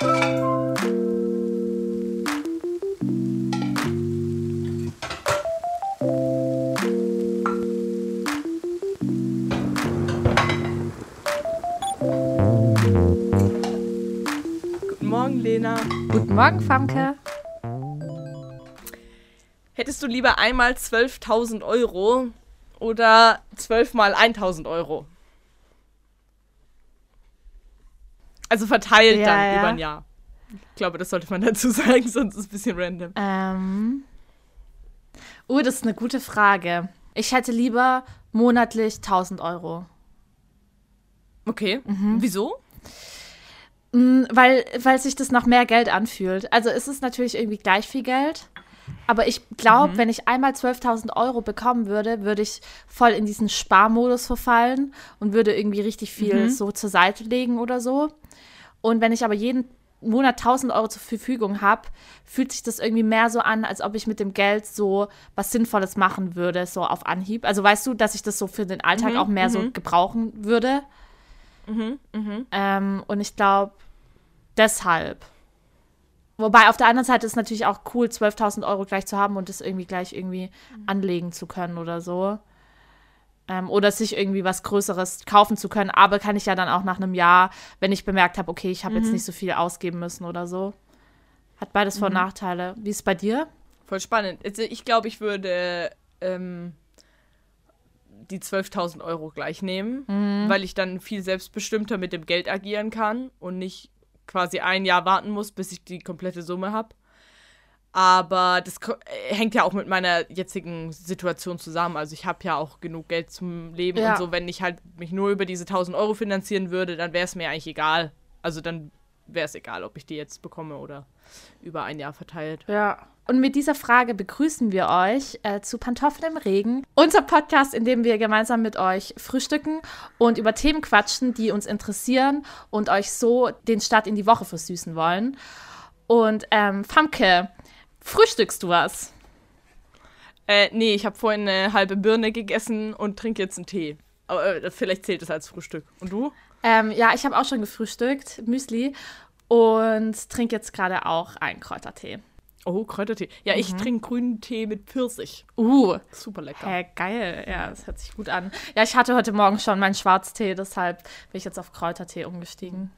Guten Morgen, Lena. Guten Morgen, Famke. Hättest du lieber einmal 12.000 Euro oder 12 mal 1.000 Euro? Also verteilt Ja, dann ja. über ein Jahr. Ich glaube, das sollte man dazu sagen, sonst ist es ein bisschen random. Ähm. Oh, das ist eine gute Frage. Ich hätte lieber monatlich 1000 Euro. Okay. Wieso? Mm, Weil, weil sich das noch mehr Geld anfühlt. Also es ist natürlich irgendwie gleich viel Geld. Aber ich glaube, wenn ich einmal 12.000 Euro bekommen würde, würde ich voll in diesen Sparmodus verfallen und würde irgendwie richtig viel so zur Seite legen oder so. Und wenn ich aber jeden Monat 1000 Euro zur Verfügung habe, fühlt sich das irgendwie mehr so an, als ob ich mit dem Geld so was Sinnvolles machen würde, so auf Anhieb. Also weißt du, dass ich das so für den Alltag auch mehr so gebrauchen würde. Ähm, und ich glaube, deshalb. Wobei auf der anderen Seite ist es natürlich auch cool, 12.000 Euro gleich zu haben und das irgendwie gleich irgendwie anlegen zu können oder so. Ähm, oder sich irgendwie was Größeres kaufen zu können. Aber kann ich ja dann auch nach einem Jahr, wenn ich bemerkt habe, okay, ich habe jetzt nicht so viel ausgeben müssen oder so. Hat beides Vor- und Nachteile. Wie ist es bei dir? Voll spannend. Also ich glaube, ich würde ähm, die 12.000 Euro gleich nehmen, weil ich dann viel selbstbestimmter mit dem Geld agieren kann und nicht quasi ein Jahr warten muss, bis ich die komplette Summe habe. Aber das äh, hängt ja auch mit meiner jetzigen Situation zusammen. Also ich habe ja auch genug Geld zum Leben Ja. und so. Wenn ich halt mich nur über diese 1000 Euro finanzieren würde, dann wäre es mir eigentlich egal. Also dann wäre es egal, ob ich die jetzt bekomme oder über ein Jahr verteilt. Ja. Und mit dieser Frage begrüßen wir euch äh, zu Pantoffeln im Regen, unser Podcast, in dem wir gemeinsam mit euch frühstücken und über Themen quatschen, die uns interessieren und euch so den Start in die Woche versüßen wollen. Und ähm, Famke, frühstückst du was? Äh, nee, ich habe vorhin eine halbe Birne gegessen und trinke jetzt einen Tee. Aber äh, vielleicht zählt es als Frühstück. Und du? Ähm, ja, ich habe auch schon gefrühstückt, Müsli, und trinke jetzt gerade auch einen Kräutertee. Oh, Kräutertee. Ja, ich trinke grünen Tee mit Pfirsich. Uh, Super lecker. Hä, geil. Ja, das hört sich gut an. Ja, ich hatte heute Morgen schon meinen Schwarztee, deshalb bin ich jetzt auf Kräutertee umgestiegen.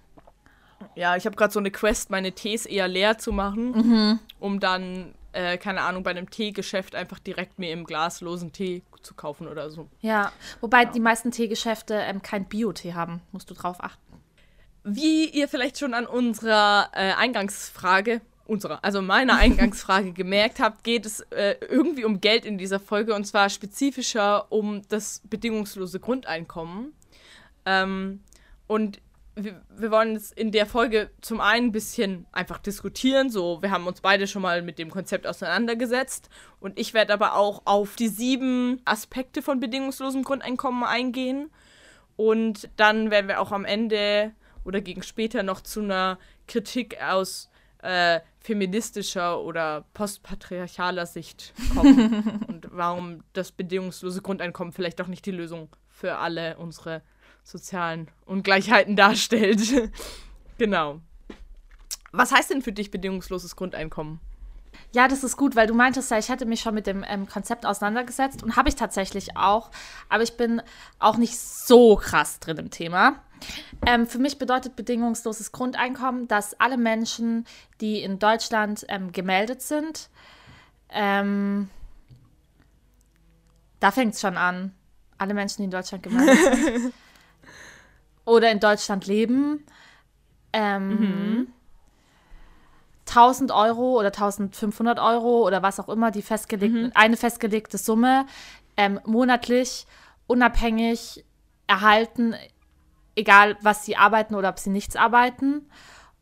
Ja, ich habe gerade so eine Quest, meine Tees eher leer zu machen, Mhm. um dann, äh, keine Ahnung, bei einem Teegeschäft einfach direkt mir im Glas losen Tee zu kaufen oder so. Ja, wobei die meisten Teegeschäfte ähm, kein Bio-Tee haben. Musst du drauf achten. Wie ihr vielleicht schon an unserer äh, Eingangsfrage, unserer, also meiner Eingangsfrage gemerkt habt, geht es äh, irgendwie um Geld in dieser Folge und zwar spezifischer um das bedingungslose Grundeinkommen. Ähm, und wir, wir wollen es in der Folge zum einen ein bisschen einfach diskutieren, so wir haben uns beide schon mal mit dem Konzept auseinandergesetzt und ich werde aber auch auf die sieben Aspekte von bedingungslosem Grundeinkommen eingehen und dann werden wir auch am Ende oder gegen später noch zu einer Kritik aus äh, feministischer oder postpatriarchaler Sicht kommen. und warum das bedingungslose Grundeinkommen vielleicht doch nicht die Lösung für alle unsere sozialen Ungleichheiten darstellt. genau. Was heißt denn für dich bedingungsloses Grundeinkommen? Ja, das ist gut, weil du meintest ja, ich hätte mich schon mit dem ähm, Konzept auseinandergesetzt und habe ich tatsächlich auch. Aber ich bin auch nicht so krass drin im Thema. Ähm, für mich bedeutet bedingungsloses Grundeinkommen, dass alle Menschen, die in Deutschland ähm, gemeldet sind, ähm, da fängt es schon an. Alle Menschen, die in Deutschland gemeldet sind oder in Deutschland leben, ähm, 1000 Euro oder 1500 Euro oder was auch immer, die festgelegte, eine festgelegte Summe ähm, monatlich unabhängig erhalten, egal was sie arbeiten oder ob sie nichts arbeiten.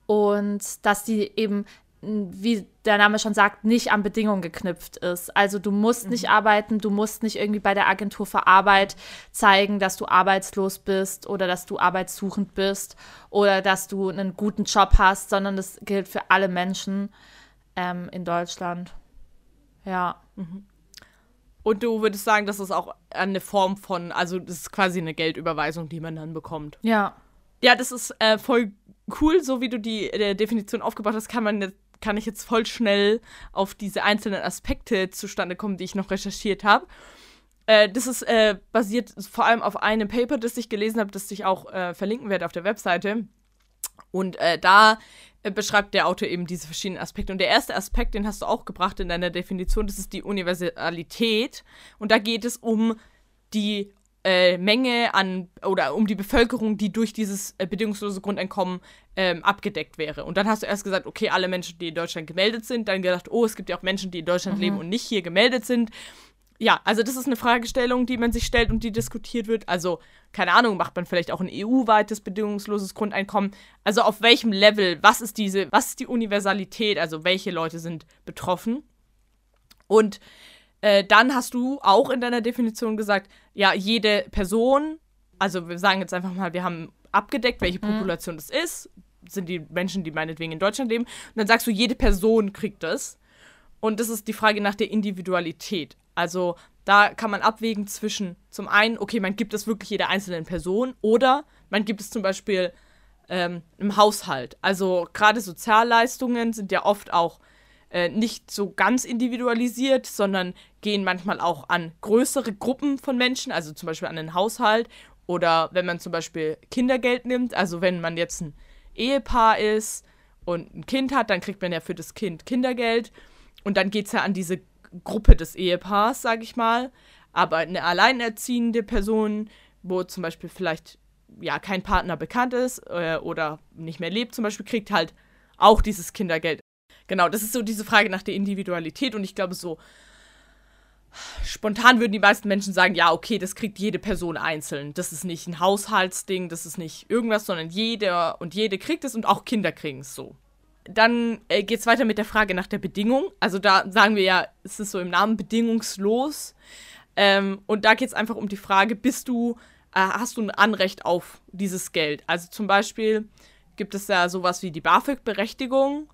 Und dass die eben, wie der Name schon sagt, nicht an Bedingungen geknüpft ist. Also du musst nicht arbeiten, du musst nicht irgendwie bei der Agentur für Arbeit zeigen, dass du arbeitslos bist oder dass du arbeitssuchend bist oder dass du einen guten Job hast, sondern das gilt für alle Menschen ähm, in Deutschland. Ja. Und du würdest sagen, das ist auch eine Form von, also das ist quasi eine Geldüberweisung, die man dann bekommt. Ja. Ja, das ist äh, voll cool, so wie du die äh, Definition aufgebaut hast, kann man kann ich jetzt voll schnell auf diese einzelnen Aspekte zustande kommen, die ich noch recherchiert habe. Äh, das ist äh, basiert vor allem auf einem Paper, das ich gelesen habe, das ich auch äh, verlinken werde auf der Webseite. Und äh, da äh, beschreibt der Autor eben diese verschiedenen Aspekte. Und der erste Aspekt, den hast du auch gebracht in deiner Definition, das ist die Universalität. Und da geht es um die äh, Menge an oder um die Bevölkerung, die durch dieses äh, bedingungslose Grundeinkommen ähm, abgedeckt wäre. Und dann hast du erst gesagt, okay, alle Menschen, die in Deutschland gemeldet sind, dann gedacht, oh, es gibt ja auch Menschen, die in Deutschland mhm. leben und nicht hier gemeldet sind. Ja, also das ist eine Fragestellung, die man sich stellt und die diskutiert wird. Also, keine Ahnung, macht man vielleicht auch ein EU-weites bedingungsloses Grundeinkommen? Also auf welchem Level, was ist diese, was ist die Universalität, also welche Leute sind betroffen? Und äh, dann hast du auch in deiner Definition gesagt, ja, jede Person, also wir sagen jetzt einfach mal, wir haben abgedeckt, welche mhm. Population mhm. das ist, sind die Menschen, die meinetwegen in Deutschland leben. Und dann sagst du, jede Person kriegt das. Und das ist die Frage nach der Individualität. Also da kann man abwägen zwischen zum einen, okay, man gibt es wirklich jeder einzelnen Person oder man gibt es zum Beispiel ähm, im Haushalt. Also gerade Sozialleistungen sind ja oft auch äh, nicht so ganz individualisiert, sondern gehen manchmal auch an größere Gruppen von Menschen, also zum Beispiel an den Haushalt oder wenn man zum Beispiel Kindergeld nimmt, also wenn man jetzt ein Ehepaar ist und ein Kind hat, dann kriegt man ja für das Kind Kindergeld und dann geht es ja an diese Gruppe des Ehepaars, sage ich mal. Aber eine alleinerziehende Person, wo zum Beispiel vielleicht ja kein Partner bekannt ist äh, oder nicht mehr lebt, zum Beispiel, kriegt halt auch dieses Kindergeld. Genau, das ist so diese Frage nach der Individualität und ich glaube, so spontan würden die meisten Menschen sagen, ja, okay, das kriegt jede Person einzeln. Das ist nicht ein Haushaltsding, das ist nicht irgendwas, sondern jeder und jede kriegt es und auch Kinder kriegen es so. Dann äh, geht es weiter mit der Frage nach der Bedingung. Also da sagen wir ja, es ist so im Namen bedingungslos. Ähm, und da geht es einfach um die Frage, bist du, äh, hast du ein Anrecht auf dieses Geld? Also zum Beispiel gibt es ja sowas wie die BAföG-Berechtigung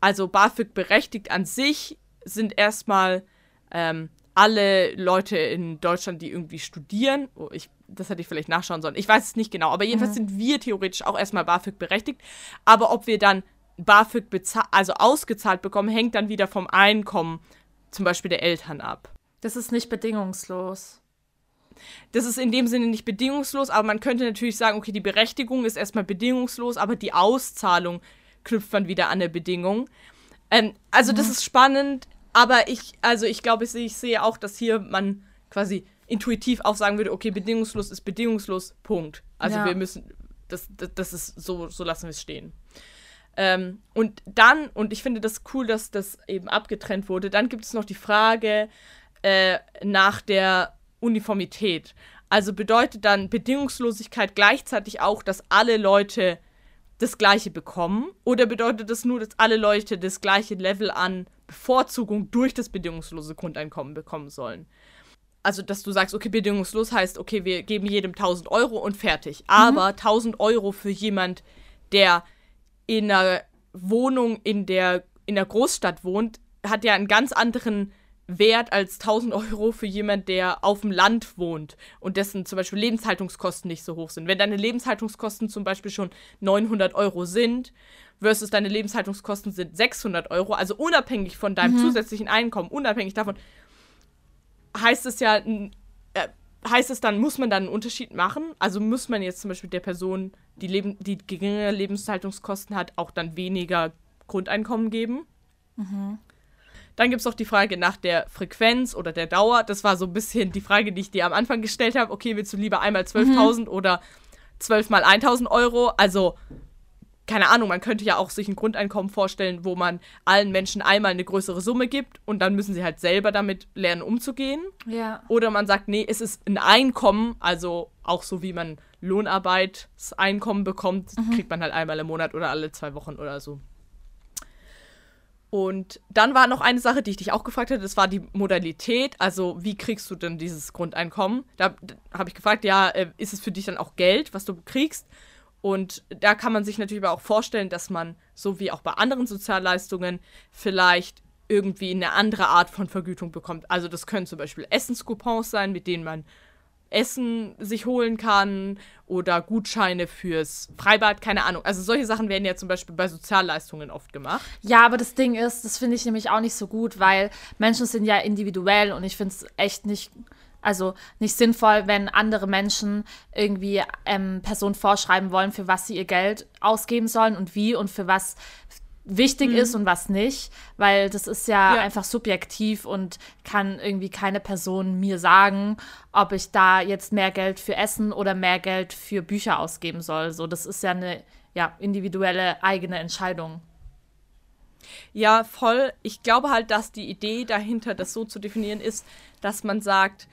also BAföG berechtigt an sich sind erstmal ähm, alle Leute in Deutschland, die irgendwie studieren. Oh, ich, das hätte ich vielleicht nachschauen sollen. Ich weiß es nicht genau, aber jedenfalls mhm. sind wir theoretisch auch erstmal BAföG berechtigt. Aber ob wir dann BAföG also ausgezahlt bekommen, hängt dann wieder vom Einkommen zum Beispiel der Eltern ab. Das ist nicht bedingungslos. Das ist in dem Sinne nicht bedingungslos, aber man könnte natürlich sagen, okay, die Berechtigung ist erstmal bedingungslos, aber die Auszahlung knüpft man wieder an eine Bedingung. Ähm, also mhm. das ist spannend, aber ich, also ich glaube, ich, ich sehe auch, dass hier man quasi intuitiv auch sagen würde, okay, bedingungslos ist bedingungslos, Punkt. Also ja. wir müssen, das, das, das, ist so, so lassen wir es stehen. Ähm, und dann, und ich finde das cool, dass das eben abgetrennt wurde, dann gibt es noch die Frage äh, nach der Uniformität. Also bedeutet dann Bedingungslosigkeit gleichzeitig auch, dass alle Leute das gleiche bekommen? Oder bedeutet das nur, dass alle Leute das gleiche Level an Bevorzugung durch das bedingungslose Grundeinkommen bekommen sollen? Also, dass du sagst, okay, bedingungslos heißt, okay, wir geben jedem 1000 Euro und fertig. Aber mhm. 1000 Euro für jemand, der in einer Wohnung in der, in der Großstadt wohnt, hat ja einen ganz anderen wert als 1000 Euro für jemand, der auf dem Land wohnt und dessen zum Beispiel Lebenshaltungskosten nicht so hoch sind. Wenn deine Lebenshaltungskosten zum Beispiel schon 900 Euro sind, versus deine Lebenshaltungskosten sind 600 Euro, also unabhängig von deinem mhm. zusätzlichen Einkommen, unabhängig davon, heißt es ja, äh, heißt es dann, muss man dann einen Unterschied machen? Also muss man jetzt zum Beispiel der Person, die, Leben, die geringere Lebenshaltungskosten hat, auch dann weniger Grundeinkommen geben? Mhm. Dann gibt es auch die Frage nach der Frequenz oder der Dauer. Das war so ein bisschen die Frage, die ich dir am Anfang gestellt habe. Okay, willst du lieber einmal 12.000 mhm. oder 12 mal 1.000 Euro? Also, keine Ahnung, man könnte ja auch sich ein Grundeinkommen vorstellen, wo man allen Menschen einmal eine größere Summe gibt und dann müssen sie halt selber damit lernen, umzugehen. Ja. Oder man sagt, nee, es ist ein Einkommen, also auch so wie man Lohnarbeitseinkommen bekommt, mhm. kriegt man halt einmal im Monat oder alle zwei Wochen oder so. Und dann war noch eine Sache, die ich dich auch gefragt hatte, das war die Modalität. Also, wie kriegst du denn dieses Grundeinkommen? Da, da habe ich gefragt, ja, äh, ist es für dich dann auch Geld, was du kriegst? Und da kann man sich natürlich aber auch vorstellen, dass man, so wie auch bei anderen Sozialleistungen, vielleicht irgendwie eine andere Art von Vergütung bekommt. Also, das können zum Beispiel Essenscoupons sein, mit denen man Essen sich holen kann oder Gutscheine fürs Freibad, keine Ahnung. Also solche Sachen werden ja zum Beispiel bei Sozialleistungen oft gemacht. Ja, aber das Ding ist, das finde ich nämlich auch nicht so gut, weil Menschen sind ja individuell und ich finde es echt nicht, also nicht sinnvoll, wenn andere Menschen irgendwie ähm, Personen vorschreiben wollen, für was sie ihr Geld ausgeben sollen und wie und für was wichtig mhm. ist und was nicht, weil das ist ja, ja, einfach subjektiv und kann irgendwie keine Person mir sagen, ob ich da jetzt mehr Geld für Essen oder mehr Geld für Bücher ausgeben soll. So, das ist ja eine ja, individuelle eigene Entscheidung. Ja, voll. Ich glaube halt, dass die Idee dahinter, das so zu definieren, ist, dass man sagt,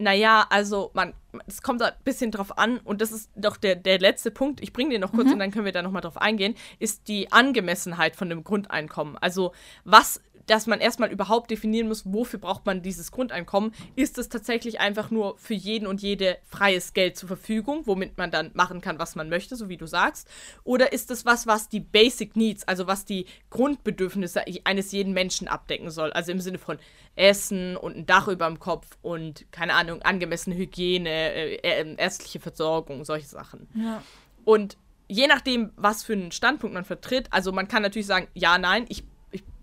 naja, also man, es kommt ein bisschen drauf an, und das ist doch der, der letzte Punkt, ich bringe den noch kurz mhm. und dann können wir da nochmal drauf eingehen, ist die Angemessenheit von dem Grundeinkommen. Also was dass man erstmal überhaupt definieren muss, wofür braucht man dieses Grundeinkommen. Ist es tatsächlich einfach nur für jeden und jede freies Geld zur Verfügung, womit man dann machen kann, was man möchte, so wie du sagst? Oder ist es was, was die Basic Needs, also was die Grundbedürfnisse eines jeden Menschen abdecken soll? Also im Sinne von Essen und ein Dach über dem Kopf und, keine Ahnung, angemessene Hygiene, äh, äh, ärztliche Versorgung, solche Sachen. Ja. Und je nachdem, was für einen Standpunkt man vertritt, also man kann natürlich sagen, ja, nein, ich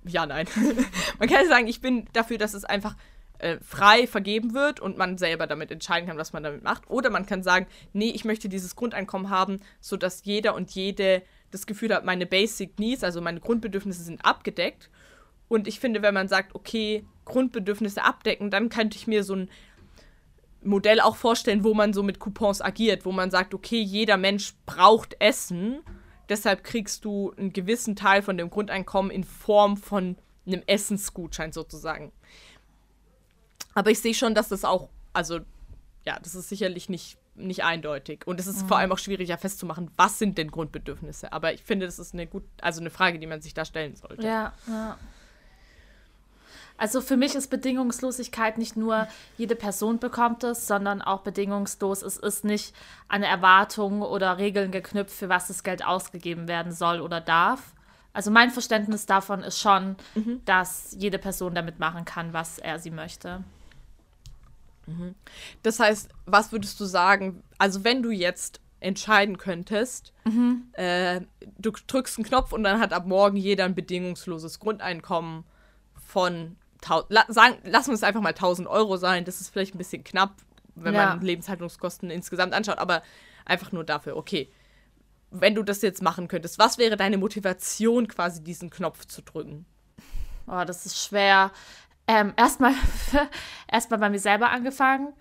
ja, nein. man kann sagen, ich bin dafür, dass es einfach äh, frei vergeben wird und man selber damit entscheiden kann, was man damit macht. Oder man kann sagen, nee, ich möchte dieses Grundeinkommen haben, sodass jeder und jede das Gefühl hat, meine Basic Needs, also meine Grundbedürfnisse sind abgedeckt. Und ich finde, wenn man sagt, okay, Grundbedürfnisse abdecken, dann könnte ich mir so ein Modell auch vorstellen, wo man so mit Coupons agiert, wo man sagt, okay, jeder Mensch braucht Essen Deshalb kriegst du einen gewissen Teil von dem Grundeinkommen in Form von einem Essensgutschein sozusagen. Aber ich sehe schon, dass das auch, also ja, das ist sicherlich nicht, nicht eindeutig. Und es ist mhm. vor allem auch schwieriger festzumachen, was sind denn Grundbedürfnisse. Aber ich finde, das ist eine gut, also eine Frage, die man sich da stellen sollte. Ja, ja. Also für mich ist Bedingungslosigkeit nicht nur, jede Person bekommt es, sondern auch bedingungslos. Es ist nicht eine Erwartung oder Regeln geknüpft, für was das Geld ausgegeben werden soll oder darf. Also mein Verständnis davon ist schon, mhm. dass jede Person damit machen kann, was er sie möchte. Mhm. Das heißt, was würdest du sagen, also wenn du jetzt entscheiden könntest, mhm. äh, du drückst einen Knopf und dann hat ab morgen jeder ein bedingungsloses Grundeinkommen von la sagen, lassen wir es einfach mal 1000 Euro sein. Das ist vielleicht ein bisschen knapp, wenn ja. man Lebenshaltungskosten insgesamt anschaut, aber einfach nur dafür, okay. Wenn du das jetzt machen könntest, was wäre deine Motivation, quasi diesen Knopf zu drücken? Oh, das ist schwer. Ähm, erstmal erst bei mir selber angefangen,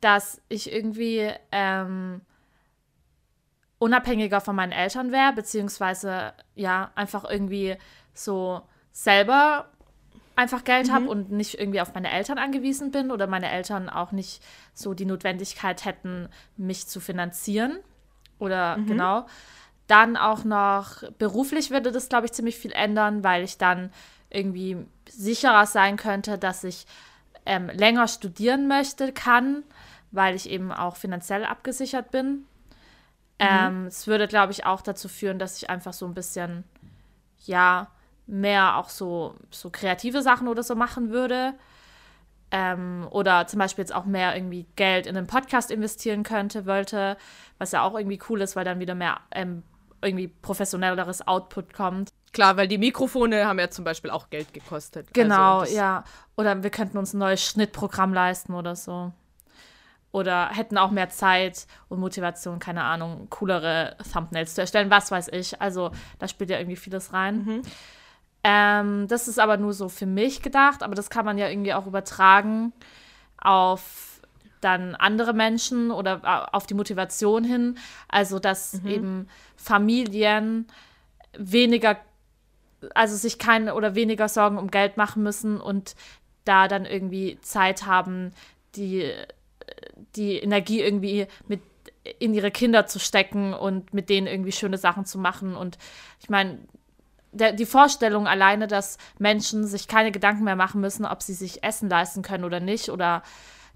dass ich irgendwie ähm, unabhängiger von meinen Eltern wäre, beziehungsweise ja, einfach irgendwie so selber einfach Geld mhm. habe und nicht irgendwie auf meine Eltern angewiesen bin oder meine Eltern auch nicht so die Notwendigkeit hätten, mich zu finanzieren. Oder mhm. genau. Dann auch noch beruflich würde das, glaube ich, ziemlich viel ändern, weil ich dann irgendwie sicherer sein könnte, dass ich ähm, länger studieren möchte, kann, weil ich eben auch finanziell abgesichert bin. Mhm. Ähm, es würde, glaube ich, auch dazu führen, dass ich einfach so ein bisschen, ja, mehr auch so, so kreative Sachen oder so machen würde. Ähm, oder zum Beispiel jetzt auch mehr irgendwie Geld in einen Podcast investieren könnte, wollte, was ja auch irgendwie cool ist, weil dann wieder mehr ähm, irgendwie professionelleres Output kommt. Klar, weil die Mikrofone haben ja zum Beispiel auch Geld gekostet. Genau, also ja. Oder wir könnten uns ein neues Schnittprogramm leisten oder so. Oder hätten auch mehr Zeit und Motivation, keine Ahnung, coolere Thumbnails zu erstellen, was weiß ich. Also da spielt ja irgendwie vieles rein. Mhm. Ähm, das ist aber nur so für mich gedacht, aber das kann man ja irgendwie auch übertragen auf dann andere Menschen oder auf die Motivation hin. Also, dass mhm. eben Familien weniger, also sich keine oder weniger Sorgen um Geld machen müssen und da dann irgendwie Zeit haben, die, die Energie irgendwie mit in ihre Kinder zu stecken und mit denen irgendwie schöne Sachen zu machen. Und ich meine, der, die Vorstellung alleine, dass Menschen sich keine Gedanken mehr machen müssen, ob sie sich Essen leisten können oder nicht, oder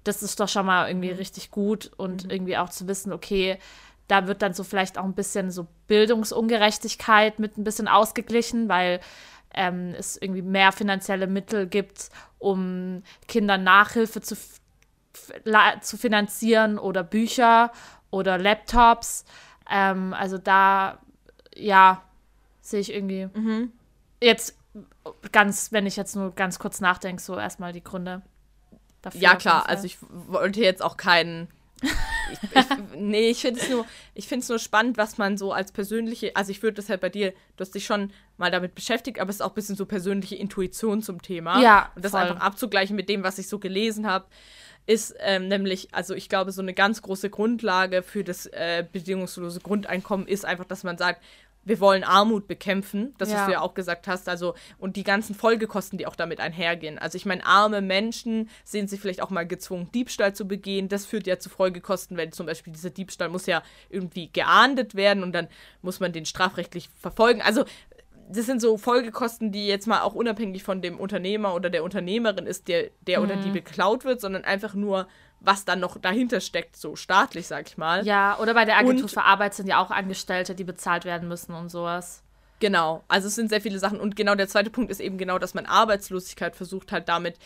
das ist doch schon mal irgendwie mhm. richtig gut und mhm. irgendwie auch zu wissen, okay, da wird dann so vielleicht auch ein bisschen so Bildungsungerechtigkeit mit ein bisschen ausgeglichen, weil ähm, es irgendwie mehr finanzielle Mittel gibt, um Kindern Nachhilfe zu zu finanzieren oder Bücher oder Laptops. Ähm, also da, ja, sehe ich irgendwie mhm. jetzt ganz, wenn ich jetzt nur ganz kurz nachdenke, so erstmal die Gründe dafür. Ja, klar, also ich wollte jetzt auch keinen. ich, ich, nee, ich finde es nur, nur spannend, was man so als persönliche, also ich würde das halt bei dir, du hast dich schon mal damit beschäftigt, aber es ist auch ein bisschen so persönliche Intuition zum Thema. Ja. Und das voll. einfach abzugleichen mit dem, was ich so gelesen habe ist ähm, nämlich, also ich glaube, so eine ganz große Grundlage für das äh, bedingungslose Grundeinkommen ist einfach, dass man sagt, wir wollen Armut bekämpfen, das, ja. was du ja auch gesagt hast, also und die ganzen Folgekosten, die auch damit einhergehen. Also ich meine, arme Menschen sehen sich vielleicht auch mal gezwungen, Diebstahl zu begehen. Das führt ja zu Folgekosten, wenn zum Beispiel dieser Diebstahl muss ja irgendwie geahndet werden und dann muss man den strafrechtlich verfolgen. Also das sind so Folgekosten, die jetzt mal auch unabhängig von dem Unternehmer oder der Unternehmerin ist, der, der mhm. oder die mhm. beklaut wird, sondern einfach nur, was dann noch dahinter steckt, so staatlich, sag ich mal. Ja, oder bei der Agentur und, für Arbeit sind ja auch Angestellte, die bezahlt werden müssen und sowas. Genau, also es sind sehr viele Sachen. Und genau der zweite Punkt ist eben genau, dass man Arbeitslosigkeit versucht halt damit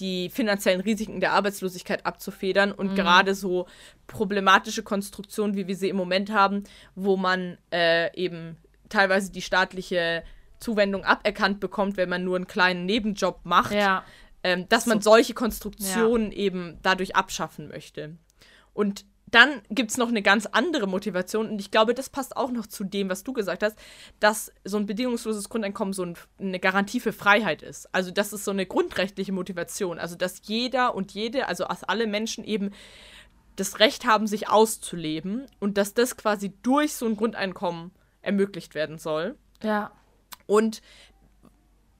die finanziellen Risiken der Arbeitslosigkeit abzufedern und mhm. gerade so problematische Konstruktionen, wie wir sie im Moment haben, wo man äh, eben teilweise die staatliche Zuwendung aberkannt bekommt, wenn man nur einen kleinen Nebenjob macht, ja. ähm, dass man solche Konstruktionen ja. eben dadurch abschaffen möchte. Und dann gibt es noch eine ganz andere Motivation und ich glaube, das passt auch noch zu dem, was du gesagt hast, dass so ein bedingungsloses Grundeinkommen so ein, eine Garantie für Freiheit ist. Also das ist so eine grundrechtliche Motivation. Also dass jeder und jede, also dass alle Menschen eben das Recht haben, sich auszuleben und dass das quasi durch so ein Grundeinkommen ermöglicht werden soll. Ja. Und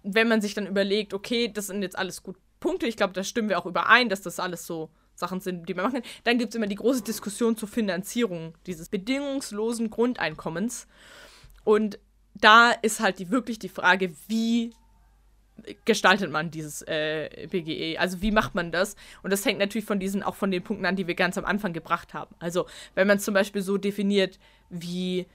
wenn man sich dann überlegt, okay, das sind jetzt alles gut Punkte, ich glaube, da stimmen wir auch überein, dass das alles so Sachen sind, die man machen kann, dann gibt es immer die große Diskussion zur Finanzierung dieses bedingungslosen Grundeinkommens. Und da ist halt die, wirklich die Frage, wie gestaltet man dieses äh, BGE? Also wie macht man das? Und das hängt natürlich von diesen, auch von den Punkten an, die wir ganz am Anfang gebracht haben. Also wenn man zum Beispiel so definiert, wie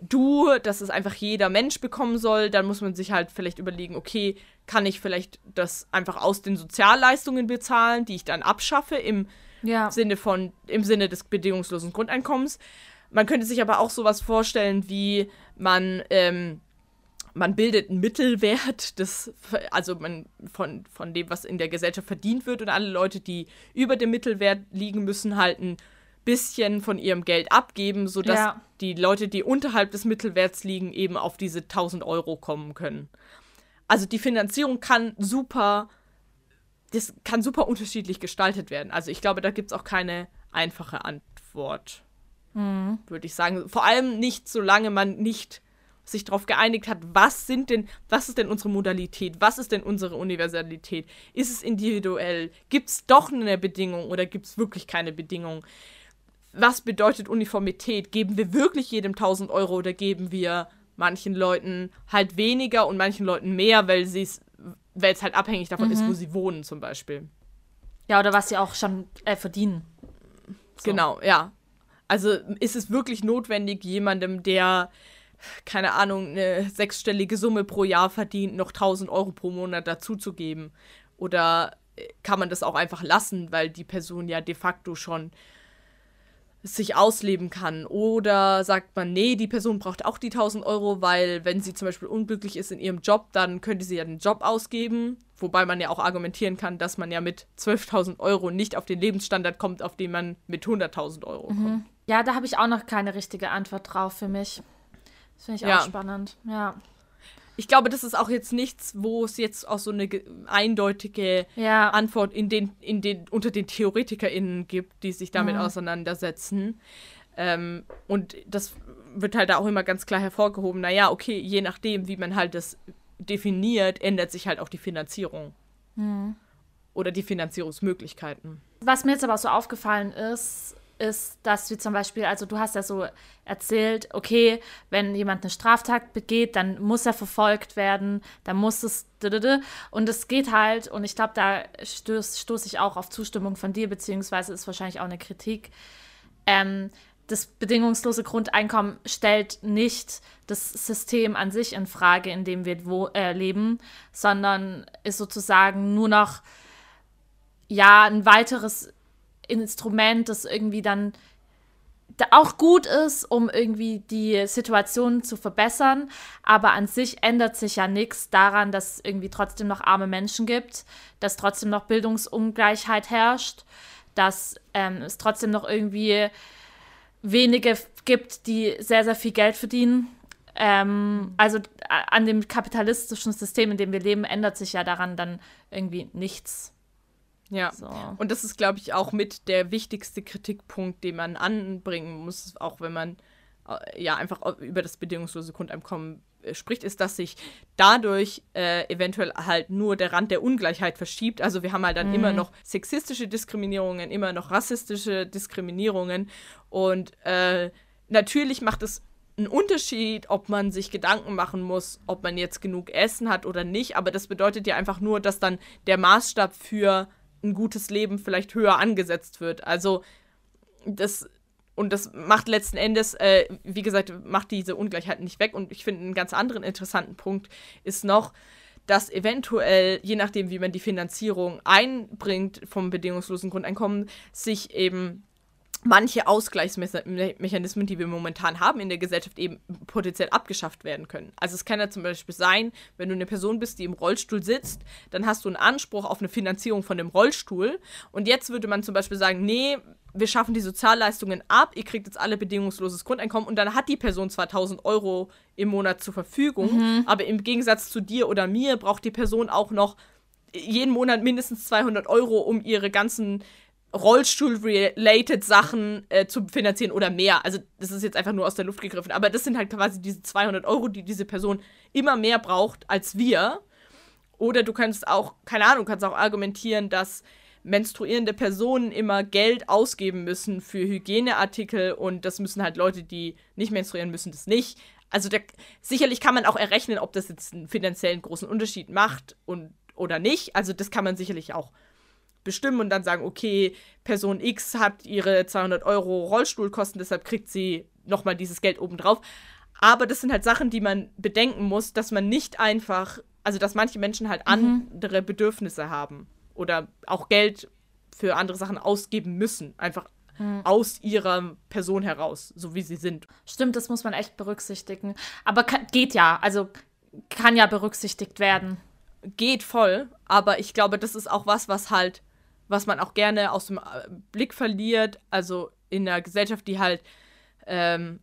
du, dass es einfach jeder Mensch bekommen soll, dann muss man sich halt vielleicht überlegen, okay, kann ich vielleicht das einfach aus den Sozialleistungen bezahlen, die ich dann abschaffe im ja. Sinne von, im Sinne des bedingungslosen Grundeinkommens. Man könnte sich aber auch sowas vorstellen, wie man, ähm, man bildet einen Mittelwert, des, also man von, von dem, was in der Gesellschaft verdient wird und alle Leute, die über dem Mittelwert liegen, müssen halt ein bisschen von ihrem Geld abgeben, sodass ja. die Leute, die unterhalb des Mittelwerts liegen, eben auf diese 1000 Euro kommen können. Also die Finanzierung kann super, das kann super unterschiedlich gestaltet werden. Also ich glaube, da gibt es auch keine einfache Antwort, mhm. würde ich sagen. Vor allem nicht, solange man nicht sich darauf geeinigt hat, was sind denn, was ist denn unsere Modalität, was ist denn unsere Universalität? Ist es individuell? Gibt es doch eine Bedingung oder gibt es wirklich keine Bedingung? Was bedeutet Uniformität? Geben wir wirklich jedem 1000 Euro oder geben wir manchen Leuten halt weniger und manchen Leuten mehr, weil es weil es halt abhängig davon mhm. ist, wo sie wohnen zum Beispiel. Ja, oder was sie auch schon äh, verdienen. So. Genau, ja. Also ist es wirklich notwendig, jemandem, der, keine Ahnung, eine sechsstellige Summe pro Jahr verdient, noch 1000 Euro pro Monat dazuzugeben? Oder äh, kann man das auch einfach lassen, weil die Person ja de facto schon sich ausleben kann. Oder sagt man, nee, die Person braucht auch die 1000 Euro, weil wenn sie zum Beispiel unglücklich ist in ihrem Job, dann könnte sie ja den Job ausgeben. Wobei man ja auch argumentieren kann, dass man ja mit 12.000 Euro nicht auf den Lebensstandard kommt, auf den man mit 100.000 Euro mhm. kommt. Ja, da habe ich auch noch keine richtige Antwort drauf für mich. Das finde ich ja. auch spannend. Ja ich glaube, das ist auch jetzt nichts, wo es jetzt auch so eine eindeutige ja. Antwort in den, in den, unter den TheoretikerInnen gibt, die sich damit mhm. auseinandersetzen. Ähm, und das wird halt auch immer ganz klar hervorgehoben, naja, okay, je nachdem, wie man halt das definiert, ändert sich halt auch die Finanzierung. Mhm. Oder die Finanzierungsmöglichkeiten. Was mir jetzt aber auch so aufgefallen ist, ist, dass wir zum Beispiel, also du hast ja so erzählt, okay, wenn jemand eine Straftat begeht, dann muss er verfolgt werden, dann muss es und es geht halt, und ich glaube, da stoße stoß ich auch auf Zustimmung von dir, beziehungsweise ist wahrscheinlich auch eine Kritik. Ähm, das bedingungslose Grundeinkommen stellt nicht das System an sich in Frage, in dem wir wo, äh, leben, sondern ist sozusagen nur noch ja ein weiteres Instrument, das irgendwie dann auch gut ist, um irgendwie die Situation zu verbessern. Aber an sich ändert sich ja nichts daran, dass es irgendwie trotzdem noch arme Menschen gibt, dass trotzdem noch Bildungsungleichheit herrscht, dass ähm, es trotzdem noch irgendwie wenige gibt, die sehr, sehr viel Geld verdienen. Ähm, also an dem kapitalistischen System, in dem wir leben, ändert sich ja daran dann irgendwie nichts. Ja. So. Und das ist, glaube ich, auch mit der wichtigste Kritikpunkt, den man anbringen muss, auch wenn man äh, ja einfach über das bedingungslose Grundeinkommen äh, spricht, ist, dass sich dadurch äh, eventuell halt nur der Rand der Ungleichheit verschiebt. Also wir haben halt dann mhm. immer noch sexistische Diskriminierungen, immer noch rassistische Diskriminierungen und äh, natürlich macht es einen Unterschied, ob man sich Gedanken machen muss, ob man jetzt genug Essen hat oder nicht. Aber das bedeutet ja einfach nur, dass dann der Maßstab für ein gutes Leben vielleicht höher angesetzt wird. Also das und das macht letzten Endes, äh, wie gesagt, macht diese Ungleichheit nicht weg. Und ich finde, einen ganz anderen interessanten Punkt ist noch, dass eventuell, je nachdem, wie man die Finanzierung einbringt vom bedingungslosen Grundeinkommen, sich eben manche Ausgleichsmechanismen, die wir momentan haben in der Gesellschaft, eben potenziell abgeschafft werden können. Also es kann ja zum Beispiel sein, wenn du eine Person bist, die im Rollstuhl sitzt, dann hast du einen Anspruch auf eine Finanzierung von dem Rollstuhl. Und jetzt würde man zum Beispiel sagen, nee, wir schaffen die Sozialleistungen ab, ihr kriegt jetzt alle bedingungsloses Grundeinkommen und dann hat die Person 2000 Euro im Monat zur Verfügung, mhm. aber im Gegensatz zu dir oder mir braucht die Person auch noch jeden Monat mindestens 200 Euro, um ihre ganzen Rollstuhl-related Sachen äh, zu finanzieren oder mehr. Also das ist jetzt einfach nur aus der Luft gegriffen. Aber das sind halt quasi diese 200 Euro, die diese Person immer mehr braucht als wir. Oder du kannst auch, keine Ahnung, kannst auch argumentieren, dass menstruierende Personen immer Geld ausgeben müssen für Hygieneartikel und das müssen halt Leute, die nicht menstruieren müssen, das nicht. Also der, sicherlich kann man auch errechnen, ob das jetzt einen finanziellen großen Unterschied macht und oder nicht. Also das kann man sicherlich auch bestimmen und dann sagen, okay, Person X hat ihre 200 Euro Rollstuhlkosten, deshalb kriegt sie nochmal dieses Geld obendrauf. Aber das sind halt Sachen, die man bedenken muss, dass man nicht einfach, also dass manche Menschen halt mhm. andere Bedürfnisse haben oder auch Geld für andere Sachen ausgeben müssen, einfach mhm. aus ihrer Person heraus, so wie sie sind. Stimmt, das muss man echt berücksichtigen. Aber kann, geht ja, also kann ja berücksichtigt werden. Geht voll, aber ich glaube, das ist auch was, was halt was man auch gerne aus dem äh, Blick verliert, also in einer Gesellschaft, die halt, ähm,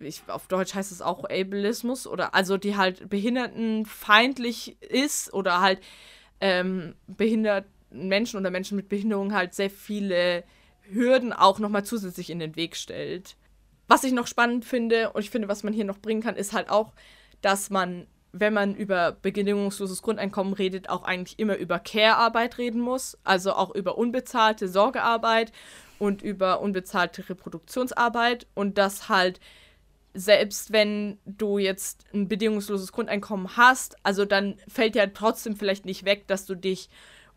ich, auf Deutsch heißt es auch Ableismus, oder also die halt behindertenfeindlich ist oder halt ähm, behinderten Menschen oder Menschen mit Behinderung halt sehr viele Hürden auch nochmal zusätzlich in den Weg stellt. Was ich noch spannend finde und ich finde, was man hier noch bringen kann, ist halt auch, dass man wenn man über bedingungsloses Grundeinkommen redet, auch eigentlich immer über Care-Arbeit reden muss, also auch über unbezahlte Sorgearbeit und über unbezahlte Reproduktionsarbeit und das halt selbst wenn du jetzt ein bedingungsloses Grundeinkommen hast, also dann fällt ja trotzdem vielleicht nicht weg, dass du dich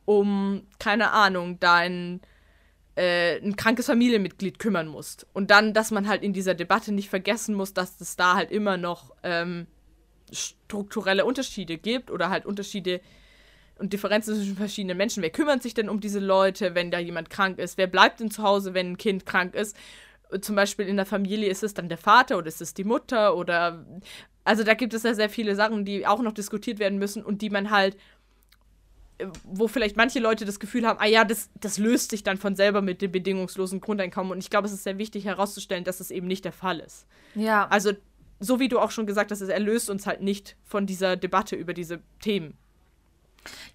um, keine Ahnung, dein äh, ein krankes Familienmitglied kümmern musst. Und dann, dass man halt in dieser Debatte nicht vergessen muss, dass das da halt immer noch ähm, strukturelle Unterschiede gibt oder halt Unterschiede und Differenzen zwischen verschiedenen Menschen. Wer kümmert sich denn um diese Leute, wenn da jemand krank ist? Wer bleibt denn zu Hause, wenn ein Kind krank ist? Zum Beispiel in der Familie ist es dann der Vater oder ist es die Mutter oder. Also da gibt es ja sehr viele Sachen, die auch noch diskutiert werden müssen und die man halt wo vielleicht manche Leute das Gefühl haben, ah ja, das, das löst sich dann von selber mit dem bedingungslosen Grundeinkommen. Und ich glaube, es ist sehr wichtig herauszustellen, dass es eben nicht der Fall ist. Ja. Also so wie du auch schon gesagt hast, er löst uns halt nicht von dieser Debatte über diese Themen.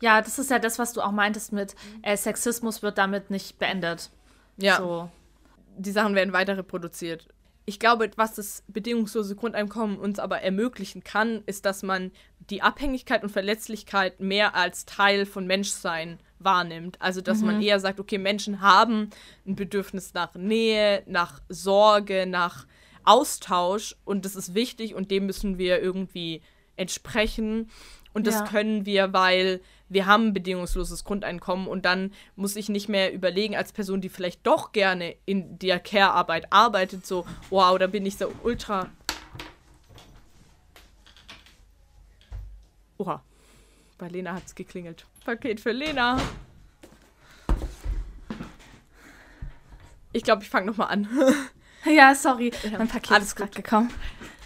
Ja, das ist ja das, was du auch meintest mit äh, Sexismus wird damit nicht beendet. Ja. So. Die Sachen werden weiter reproduziert. Ich glaube, was das bedingungslose Grundeinkommen uns aber ermöglichen kann, ist, dass man die Abhängigkeit und Verletzlichkeit mehr als Teil von Menschsein wahrnimmt. Also, dass mhm. man eher sagt, okay, Menschen haben ein Bedürfnis nach Nähe, nach Sorge, nach Austausch und das ist wichtig und dem müssen wir irgendwie entsprechen. Und das ja. können wir, weil wir haben ein bedingungsloses Grundeinkommen und dann muss ich nicht mehr überlegen, als Person, die vielleicht doch gerne in der Care-Arbeit arbeitet, so, wow, da bin ich so ultra. Oha, bei Lena hat es geklingelt. Paket für Lena. ich glaube, ich fange nochmal an. ja, sorry, mein Paket Alles ist gerade gekommen.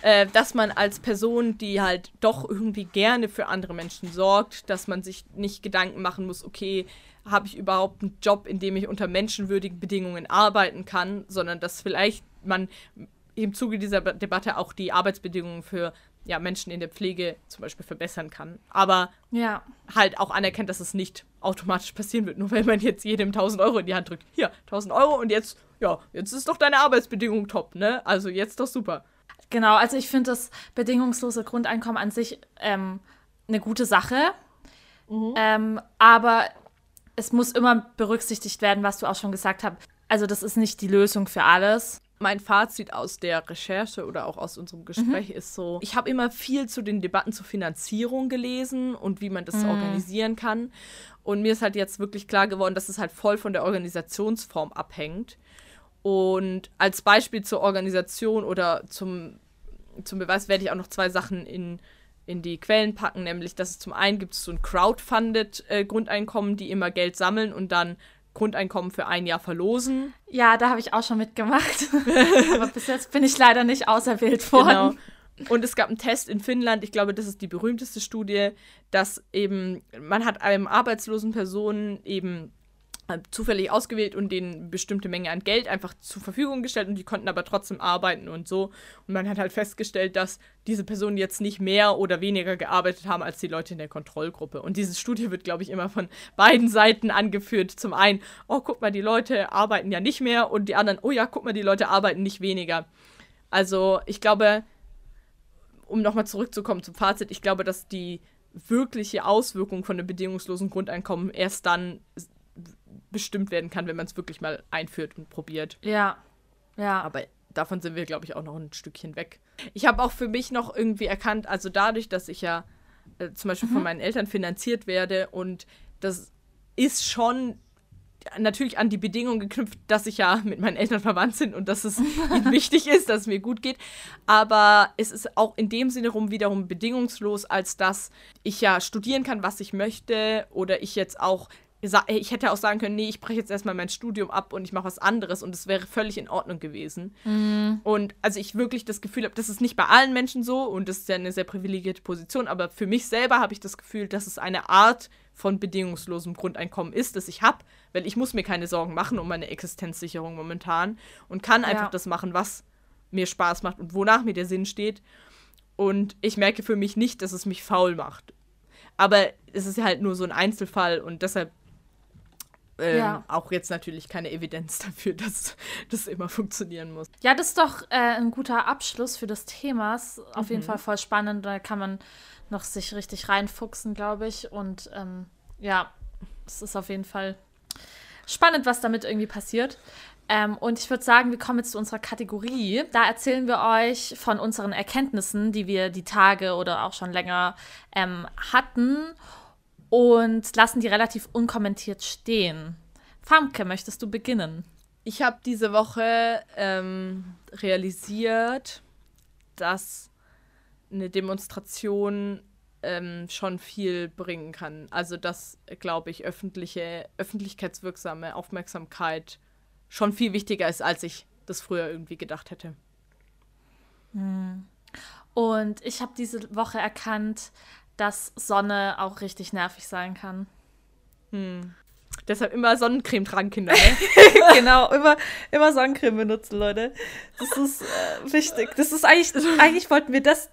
Äh, dass man als Person, die halt doch irgendwie gerne für andere Menschen sorgt, dass man sich nicht Gedanken machen muss, okay, habe ich überhaupt einen Job, in dem ich unter menschenwürdigen Bedingungen arbeiten kann, sondern dass vielleicht man im Zuge dieser Debatte auch die Arbeitsbedingungen für ja, Menschen in der Pflege zum Beispiel verbessern kann. Aber ja. halt auch anerkennt, dass es nicht automatisch passieren wird, nur weil man jetzt jedem 1000 Euro in die Hand drückt. Hier, 1000 Euro und jetzt, ja, jetzt ist doch deine Arbeitsbedingung top, ne? Also jetzt doch super. Genau, also ich finde das bedingungslose Grundeinkommen an sich ähm, eine gute Sache. Mhm. Ähm, aber es muss immer berücksichtigt werden, was du auch schon gesagt hast. Also das ist nicht die Lösung für alles mein Fazit aus der Recherche oder auch aus unserem Gespräch mhm. ist so, ich habe immer viel zu den Debatten zur Finanzierung gelesen und wie man das mhm. organisieren kann. Und mir ist halt jetzt wirklich klar geworden, dass es halt voll von der Organisationsform abhängt. Und als Beispiel zur Organisation oder zum, zum Beweis werde ich auch noch zwei Sachen in, in die Quellen packen, nämlich dass es zum einen gibt so ein Crowdfunded äh, Grundeinkommen, die immer Geld sammeln und dann Grundeinkommen für ein Jahr verlosen. Ja, da habe ich auch schon mitgemacht. Aber bis jetzt bin ich leider nicht auserwählt worden. Genau. Und es gab einen Test in Finnland, ich glaube, das ist die berühmteste Studie, dass eben, man hat einem arbeitslosen Personen eben zufällig ausgewählt und denen bestimmte Menge an Geld einfach zur Verfügung gestellt und die konnten aber trotzdem arbeiten und so. Und man hat halt festgestellt, dass diese Personen jetzt nicht mehr oder weniger gearbeitet haben als die Leute in der Kontrollgruppe. Und diese Studie wird, glaube ich, immer von beiden Seiten angeführt. Zum einen, oh, guck mal, die Leute arbeiten ja nicht mehr und die anderen, oh ja, guck mal, die Leute arbeiten nicht weniger. Also ich glaube, um nochmal zurückzukommen zum Fazit, ich glaube, dass die wirkliche Auswirkung von einem bedingungslosen Grundeinkommen erst dann bestimmt werden kann, wenn man es wirklich mal einführt und probiert. Ja. Ja. Aber davon sind wir, glaube ich, auch noch ein Stückchen weg. Ich habe auch für mich noch irgendwie erkannt, also dadurch, dass ich ja äh, zum Beispiel mhm. von meinen Eltern finanziert werde und das ist schon natürlich an die Bedingung geknüpft, dass ich ja mit meinen Eltern verwandt bin und dass es ihnen wichtig ist, dass es mir gut geht. Aber es ist auch in dem Sinne rum wiederum bedingungslos, als dass ich ja studieren kann, was ich möchte oder ich jetzt auch ich hätte auch sagen können, nee, ich breche jetzt erstmal mein Studium ab und ich mache was anderes und es wäre völlig in Ordnung gewesen. Mhm. Und also ich wirklich das Gefühl habe, das ist nicht bei allen Menschen so und das ist ja eine sehr privilegierte Position, aber für mich selber habe ich das Gefühl, dass es eine Art von bedingungslosem Grundeinkommen ist, das ich habe, weil ich muss mir keine Sorgen machen um meine Existenzsicherung momentan und kann einfach ja. das machen, was mir Spaß macht und wonach mir der Sinn steht. Und ich merke für mich nicht, dass es mich faul macht. Aber es ist halt nur so ein Einzelfall und deshalb ähm, ja. Auch jetzt natürlich keine Evidenz dafür, dass das immer funktionieren muss. Ja, das ist doch äh, ein guter Abschluss für das Thema. Auf mhm. jeden Fall voll spannend. Da kann man noch sich richtig reinfuchsen, glaube ich. Und ähm, ja, es ist auf jeden Fall spannend, was damit irgendwie passiert. Ähm, und ich würde sagen, wir kommen jetzt zu unserer Kategorie. Da erzählen wir euch von unseren Erkenntnissen, die wir die Tage oder auch schon länger ähm, hatten und lassen die relativ unkommentiert stehen. Famke, möchtest du beginnen? Ich habe diese Woche ähm, realisiert, dass eine Demonstration ähm, schon viel bringen kann. Also dass, glaube ich, öffentliche, öffentlichkeitswirksame Aufmerksamkeit schon viel wichtiger ist, als ich das früher irgendwie gedacht hätte. Hm. Und ich habe diese Woche erkannt, dass Sonne auch richtig nervig sein kann. Hm. Deshalb immer Sonnencreme tragen, Kinder. Ne? genau, immer, immer Sonnencreme benutzen, Leute. Das ist äh, wichtig. Das ist eigentlich, eigentlich wollten wir das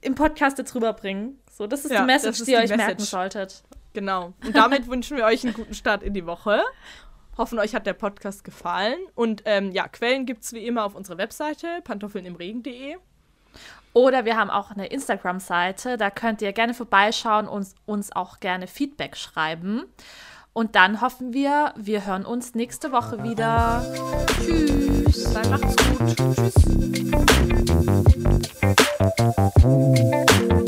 im Podcast jetzt rüberbringen. So, das ist ja, die Message, ist die ihr euch Message. merken solltet. Genau. Und damit wünschen wir euch einen guten Start in die Woche. Hoffen, euch hat der Podcast gefallen. Und ähm, ja, Quellen gibt es wie immer auf unserer Webseite pantoffelnimregen.de. Oder wir haben auch eine Instagram-Seite, da könnt ihr gerne vorbeischauen und uns auch gerne Feedback schreiben. Und dann hoffen wir, wir hören uns nächste Woche wieder. Tschüss, dann macht's gut. Tschüss.